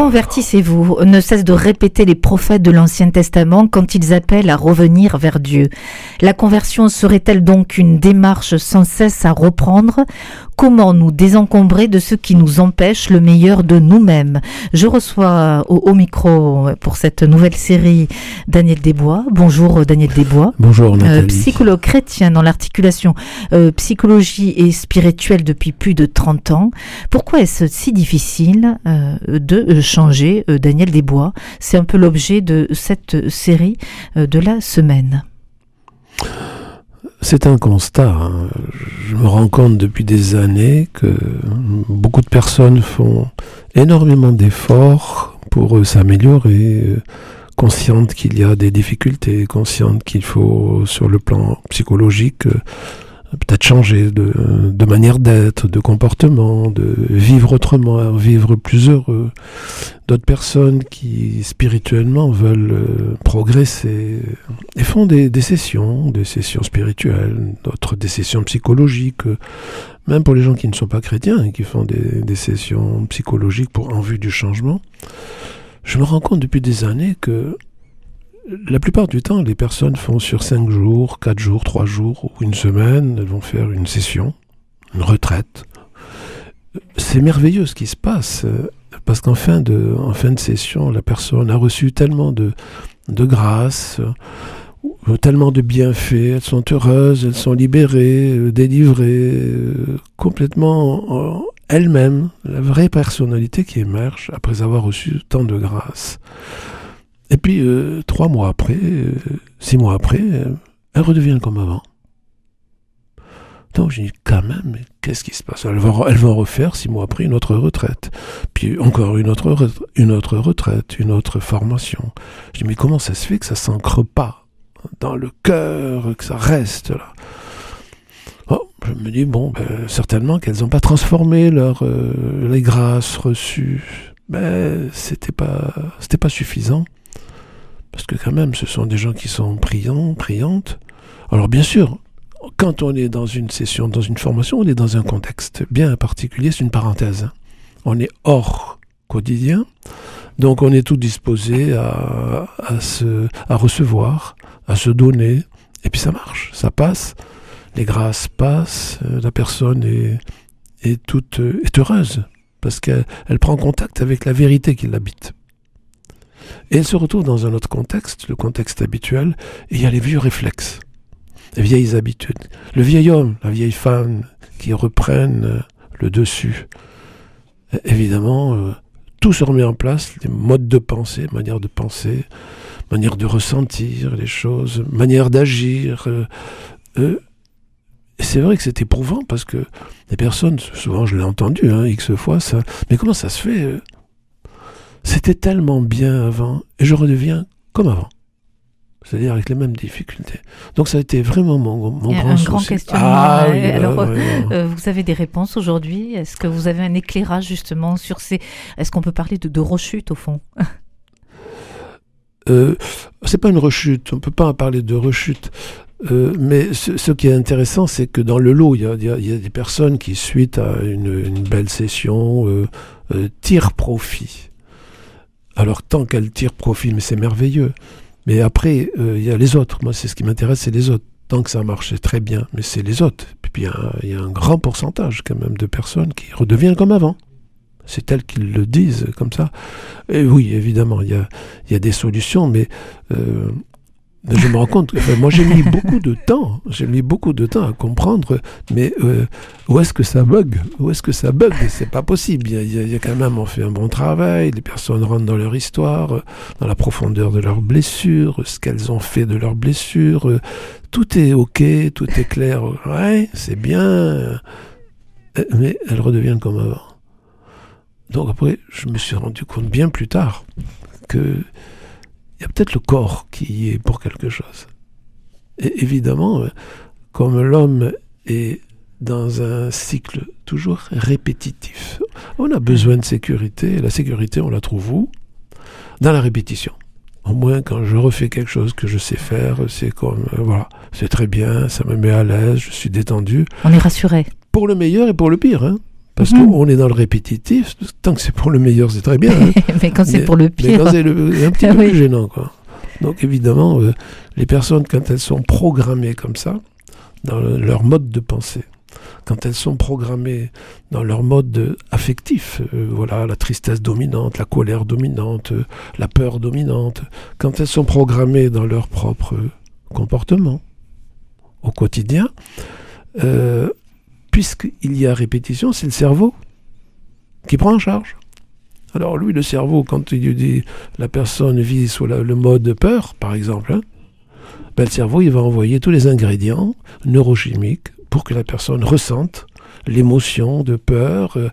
Convertissez-vous, ne cesse de répéter les prophètes de l'Ancien Testament quand ils appellent à revenir vers Dieu. La conversion serait-elle donc une démarche sans cesse à reprendre? Comment nous désencombrer de ce qui nous empêche le meilleur de nous-mêmes? Je reçois au, micro pour cette nouvelle série Daniel Desbois. Bonjour Daniel Desbois. Bonjour Nathalie. Euh, psychologue chrétien dans l'articulation euh, psychologie et spirituelle depuis plus de 30 ans. Pourquoi est-ce si difficile euh, de changer Daniel Desbois C'est un peu l'objet de cette série de la semaine. C'est un constat. Hein. Je me rends compte depuis des années que beaucoup de personnes font énormément d'efforts pour s'améliorer, euh, conscientes qu'il y a des difficultés, conscientes qu'il faut, sur le plan psychologique, euh, peut-être changer de, de manière d'être, de comportement, de vivre autrement, vivre plus heureux. D'autres personnes qui spirituellement veulent euh, progresser et font des, des, sessions, des sessions spirituelles, d'autres des sessions psychologiques, même pour les gens qui ne sont pas chrétiens et qui font des, des sessions psychologiques pour en vue du changement. Je me rends compte depuis des années que la plupart du temps, les personnes font sur 5 jours, 4 jours, 3 jours ou une semaine, elles vont faire une session, une retraite. C'est merveilleux ce qui se passe, parce qu'en fin de, en fin de session, la personne a reçu tellement de, de grâce, tellement de bienfaits, elles sont heureuses, elles sont libérées, délivrées, complètement elles-mêmes, la vraie personnalité qui émerge après avoir reçu tant de grâce. Et puis, euh, trois mois après, euh, six mois après, euh, elle redevient comme avant. Donc, je dis, quand même, qu'est-ce qui se passe? Elle va, elle refaire, six mois après, une autre retraite. Puis encore une autre, une autre retraite, une autre formation. Je dis, mais comment ça se fait que ça s'ancre pas dans le cœur, que ça reste là? Oh, je me dis, bon, ben, certainement qu'elles n'ont pas transformé leur, les grâces reçues. Mais c'était pas, pas suffisant. Parce que quand même, ce sont des gens qui sont priants, priantes. Alors bien sûr, quand on est dans une session, dans une formation, on est dans un contexte bien particulier, c'est une parenthèse. On est hors quotidien, donc on est tout disposé à, se, à recevoir, à se donner, et puis ça marche, ça passe, les grâces passent, la personne est, est toute est heureuse, parce qu'elle prend contact avec la vérité qui l'habite. Et elle se retrouve dans un autre contexte, le contexte habituel, et il y a les vieux réflexes, les vieilles habitudes. Le vieil homme, la vieille femme qui reprennent euh, le dessus. Évidemment, euh, tout se remet en place, les modes de pensée, manière de penser, manière de ressentir les choses, manière d'agir. Euh, c'est vrai que c'est éprouvant parce que les personnes, souvent je l'ai entendu, hein, X fois, ça, mais comment ça se fait c'était tellement bien avant, et je redeviens comme avant. C'est-à-dire avec les mêmes difficultés. Donc ça a été vraiment mon, mon grand, un grand questionnement. Ah, Alors, euh, vous avez des réponses aujourd'hui? Est-ce que vous avez un éclairage justement sur ces... Est-ce qu'on peut parler de, de rechute au fond? Euh, C'est pas une rechute, on peut pas en parler de rechute. Euh, mais ce, qui est intéressant, c'est que dans le lot, il y a, y a, des personnes qui, suite à une, une belle session, euh, euh tirent profit alors tant qu'elle tire profit, mais c'est merveilleux. Mais après, euh, il y a les autres. Moi, c'est ce qui m'intéresse, c'est les autres. Tant que ça marche, c'est très bien, mais c'est les autres. Puis il y, a un grand pourcentage quand même de personnes qui redeviennent comme avant. C'est elles qui le disent comme ça. Et oui, évidemment, il y a, y a, des solutions, mais euh, je me rends compte, moi j'ai mis beaucoup de temps, j'ai mis beaucoup de temps à comprendre, mais euh, où est-ce que ça bug? Où est-ce que ça bug? C'est pas possible. Il y, a, quand même, on fait un bon travail, les personnes rentrent dans leur histoire, dans la profondeur de leurs blessures, ce qu'elles ont fait de leurs blessures. Tout est ok, tout est clair. Ouais, c'est bien, mais elles redeviennent comme avant. Donc après, je me suis rendu compte bien plus tard que peut-être le corps qui y est pour quelque chose. Et évidemment, euh, comme l'homme est dans un cycle toujours répétitif, on a besoin de sécurité, et la sécurité, on la trouve où? Dans la répétition. Au moins, quand je refais quelque chose que je sais faire, c'est comme, euh, voilà, c'est très bien, ça me met à l'aise, je suis détendu. On est rassuré. Pour le meilleur et pour le pire, hein. Parce Mhm. qu'on est dans le répétitif, tant que c'est pour le meilleur, c'est très bien. hein. mais quand c'est pour le Mais pire. quand c'est un petit Ah peu oui. plus gênant, quoi. Donc évidemment, euh, les personnes, quand elles sont programmées comme ça, dans le- leur mode de pensée, quand elles sont programmées dans leur mode euh, affectif, euh, voilà, la tristesse dominante, la colère dominante, euh, la peur dominante, quand elles sont programmées dans leur propre comportement au quotidien, euh, puisqu'il y a répétition, c'est le cerveau qui prend en charge. Alors lui, le cerveau, quand il dit la personne vit sous le mode peur, par exemple, hein, ben, le cerveau, il va envoyer tous les ingrédients neurochimiques pour que la personne ressente l'émotion de peur, euh,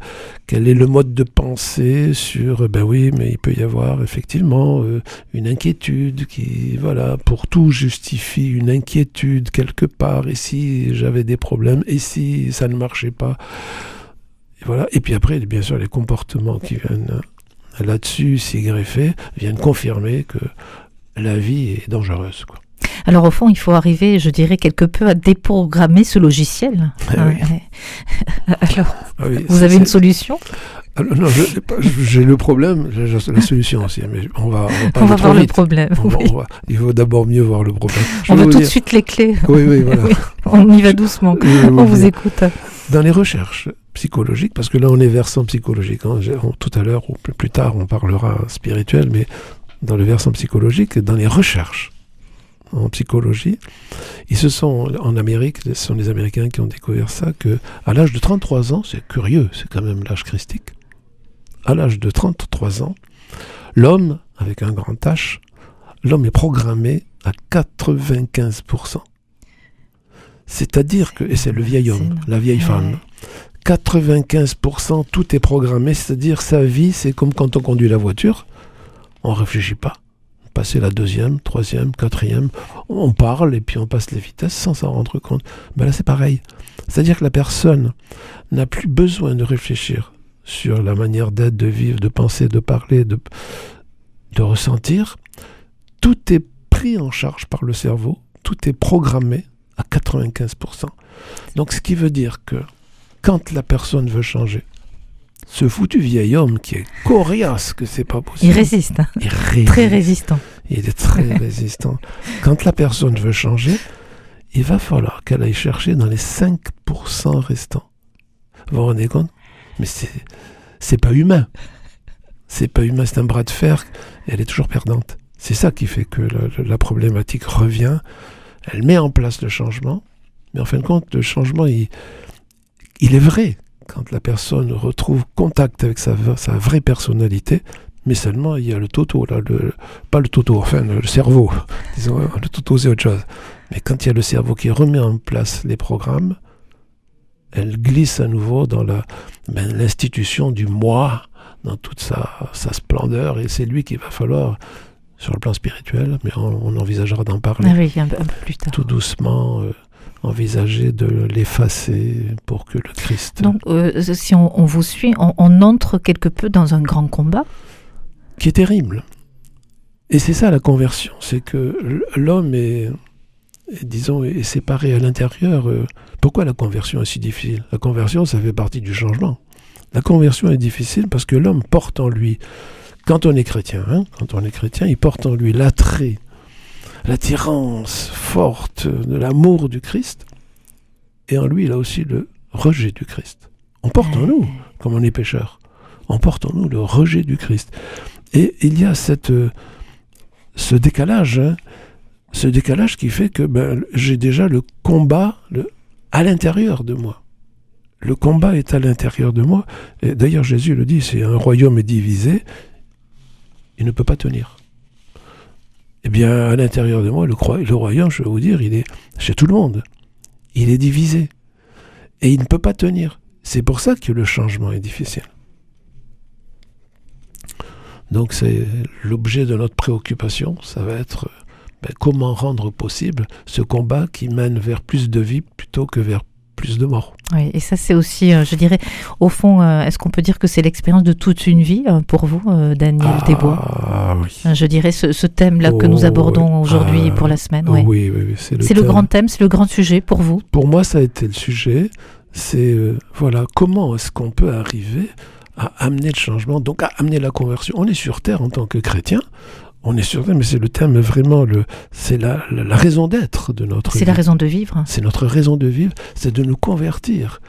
quel est le mode de pensée sur, euh, ben oui, mais il peut y avoir effectivement euh, une inquiétude qui, voilà, pour tout justifie une inquiétude quelque part, et si j'avais des problèmes, et si ça ne marchait pas? Et voilà. Et puis après, bien sûr, les comportements qui viennent là-dessus s'y greffer viennent confirmer que la vie est dangereuse. Quoi. Alors au fond, il faut arriver, je dirais, quelque peu à déprogrammer ce logiciel. Ah Hein, oui. ouais. Alors, Ah oui, vous avez une solution? Alors, non, je n'ai pas- j'ai le problème, la solution aussi, mais on va, on va, pas On aller va trop voir le problème. On va- oui. on va- il faut d'abord mieux voir le problème. Je On veut tout de suite les clés. Oui, oui, voilà. Oui. On y va doucement. Je On vous dire. écoute. Dans les recherches psychologiques, parce que là on est versant psychologique, hein, tout à l'heure ou plus, plus tard on parlera spirituel, mais dans le versant psychologique, dans les recherches en psychologie, ils se sont, en Amérique, ce sont les Américains qui ont découvert ça, que à l'âge de 33 ans, c'est curieux, c'est quand même l'âge christique, à l'âge de 33 ans, l'homme, avec un grand H, l'homme est programmé à 95%. C'est-à-dire que, et c'est le vieil homme, la vieille femme, 95% tout est programmé, c'est-à-dire sa vie, c'est comme quand on conduit la voiture, on réfléchit pas. Passer la deuxième, troisième, quatrième, on parle et puis on passe les vitesses sans s'en rendre compte. Ben là c'est pareil. C'est-à-dire que la personne n'a plus besoin de réfléchir sur la manière d'être, de vivre, de penser, de parler, de, de ressentir. Tout est pris en charge par le cerveau, tout est programmé à 95%. Donc ce qui veut dire que quand la personne veut changer, ce foutu vieil homme qui est coriace que c'est pas Il possible. résiste. hein. il résiste. Très résistant. Il est très résistant. Quand la personne veut changer, il va falloir qu'elle aille chercher dans les 5% restants. Vous vous rendez compte? Mais c'est c'est pas humain. C'est pas humain, c'est un bras de fer. Elle est toujours perdante. C'est ça qui fait que la, la- la problématique revient. Elle met en place le changement, mais en fin de compte, le changement, il, il est vrai quand la personne retrouve contact avec sa, sa vraie personnalité, mais seulement il y a le toto, là, le, pas le toto, enfin le, le cerveau. Disons, hein, le toto c'est autre chose. Mais quand il y a le cerveau qui remet en place les programmes, elle glisse à nouveau dans ben, l'institution du moi, dans toute sa, sa splendeur, et c'est lui qu'il va falloir, sur le plan spirituel, mais on, on envisagera d'en parler Ah oui, un peu, un peu plus tard. tout doucement, euh, envisager de l'effacer pour que le Christ, Donc, euh, si on, on vous suit, on, on entre quelque peu dans un grand combat. qui est terrible. Et c'est ça la conversion, c'est que l'homme est, est, disons, est séparé à l'intérieur. euh, Pourquoi la conversion est si difficile? La conversion, ça fait partie du changement. La conversion est difficile parce que l'homme porte en lui, quand on est chrétien, hein, quand on est chrétien, il porte en lui l'attrait, l'attirance forte de l'amour du Christ, et en lui, il a aussi le rejet du Christ. On porte en nous, comme on est pécheur, on porte en nous le rejet du Christ. Et il y a cette, euh, ce décalage, hein, ce décalage qui fait que ben, j'ai déjà le combat le, à l'intérieur de moi. Le combat est à l'intérieur de moi. Et d'ailleurs, Jésus le dit, si un royaume est divisé, il ne peut pas tenir. Bien, à l'intérieur de moi, le, le royaume, je vais vous dire, il est chez tout le monde. Il est divisé. Et il ne peut pas tenir. C'est pour ça que le changement est difficile. Donc c'est l'objet de notre préoccupation, ça va être euh, ben, comment rendre possible ce combat qui mène vers plus de vie plutôt que vers plus de morts. Oui, et ça c'est aussi, euh, je dirais, au fond, euh, est-ce qu'on peut dire que c'est l'expérience de toute une vie euh, pour vous, Daniel ah, Desbois oui. Je dirais ce, ce thème-là que Oh, nous abordons oui. aujourd'hui Ah, pour la semaine. ouais. Oui, oui, oui, c'est le, grand thème, c'est le grand sujet pour vous. Pour moi, ça a été le sujet. C'est euh, voilà, comment est-ce qu'on peut arriver à amener le changement, donc à amener la conversion. On est sur terre en tant que chrétien. On est sur mais c'est le thème vraiment le, c'est la, la, la raison d'être de notre. C'est la raison de vivre. C'est notre raison de vivre, c'est de nous convertir.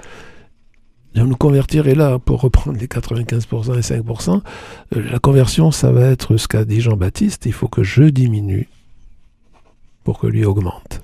De nous convertir, et là, pour reprendre les 95% et 5%, euh, la conversion, ça va être ce qu'a dit Jean-Baptiste, il faut que je diminue pour que lui augmente.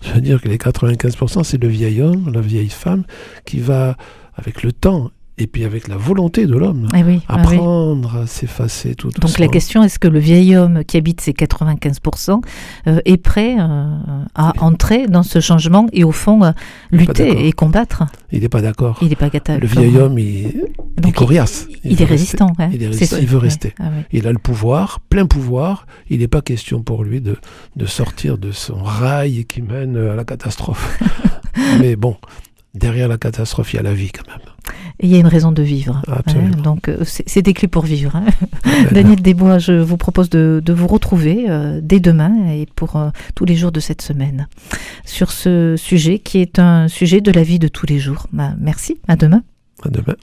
C'est-à-dire que les 95%, c'est le vieil homme, la vieille femme, qui va, avec le temps, et puis avec la volonté de l'homme, Eh oui, ah oui. apprendre à s'effacer tout doucement. Donc la question est-ce que le vieil homme qui habite ces 95% euh, est prêt euh, à entrer dans ce changement et au fond euh, lutter et combattre? Il n'est pas d'accord. Il n'est pas. Le vieil homme, il, est coriace. il, est résistant. hein, Il est c'est résistant, sûr. il veut rester. Ah. Il a le pouvoir, plein pouvoir. Il n'est pas question pour lui de, de sortir de son rail qui mène à la catastrophe. Mais bon, derrière la catastrophe, il y a la vie quand même. Et il y a une raison de vivre. Absolument. hein, donc euh, c'est c'est des clés pour vivre. hein. Daniel Desbois, je vous propose de, de vous retrouver euh, dès demain et pour euh, tous les jours de cette semaine sur ce sujet qui est un sujet de la vie de tous les jours. Bah, merci, à demain. À demain.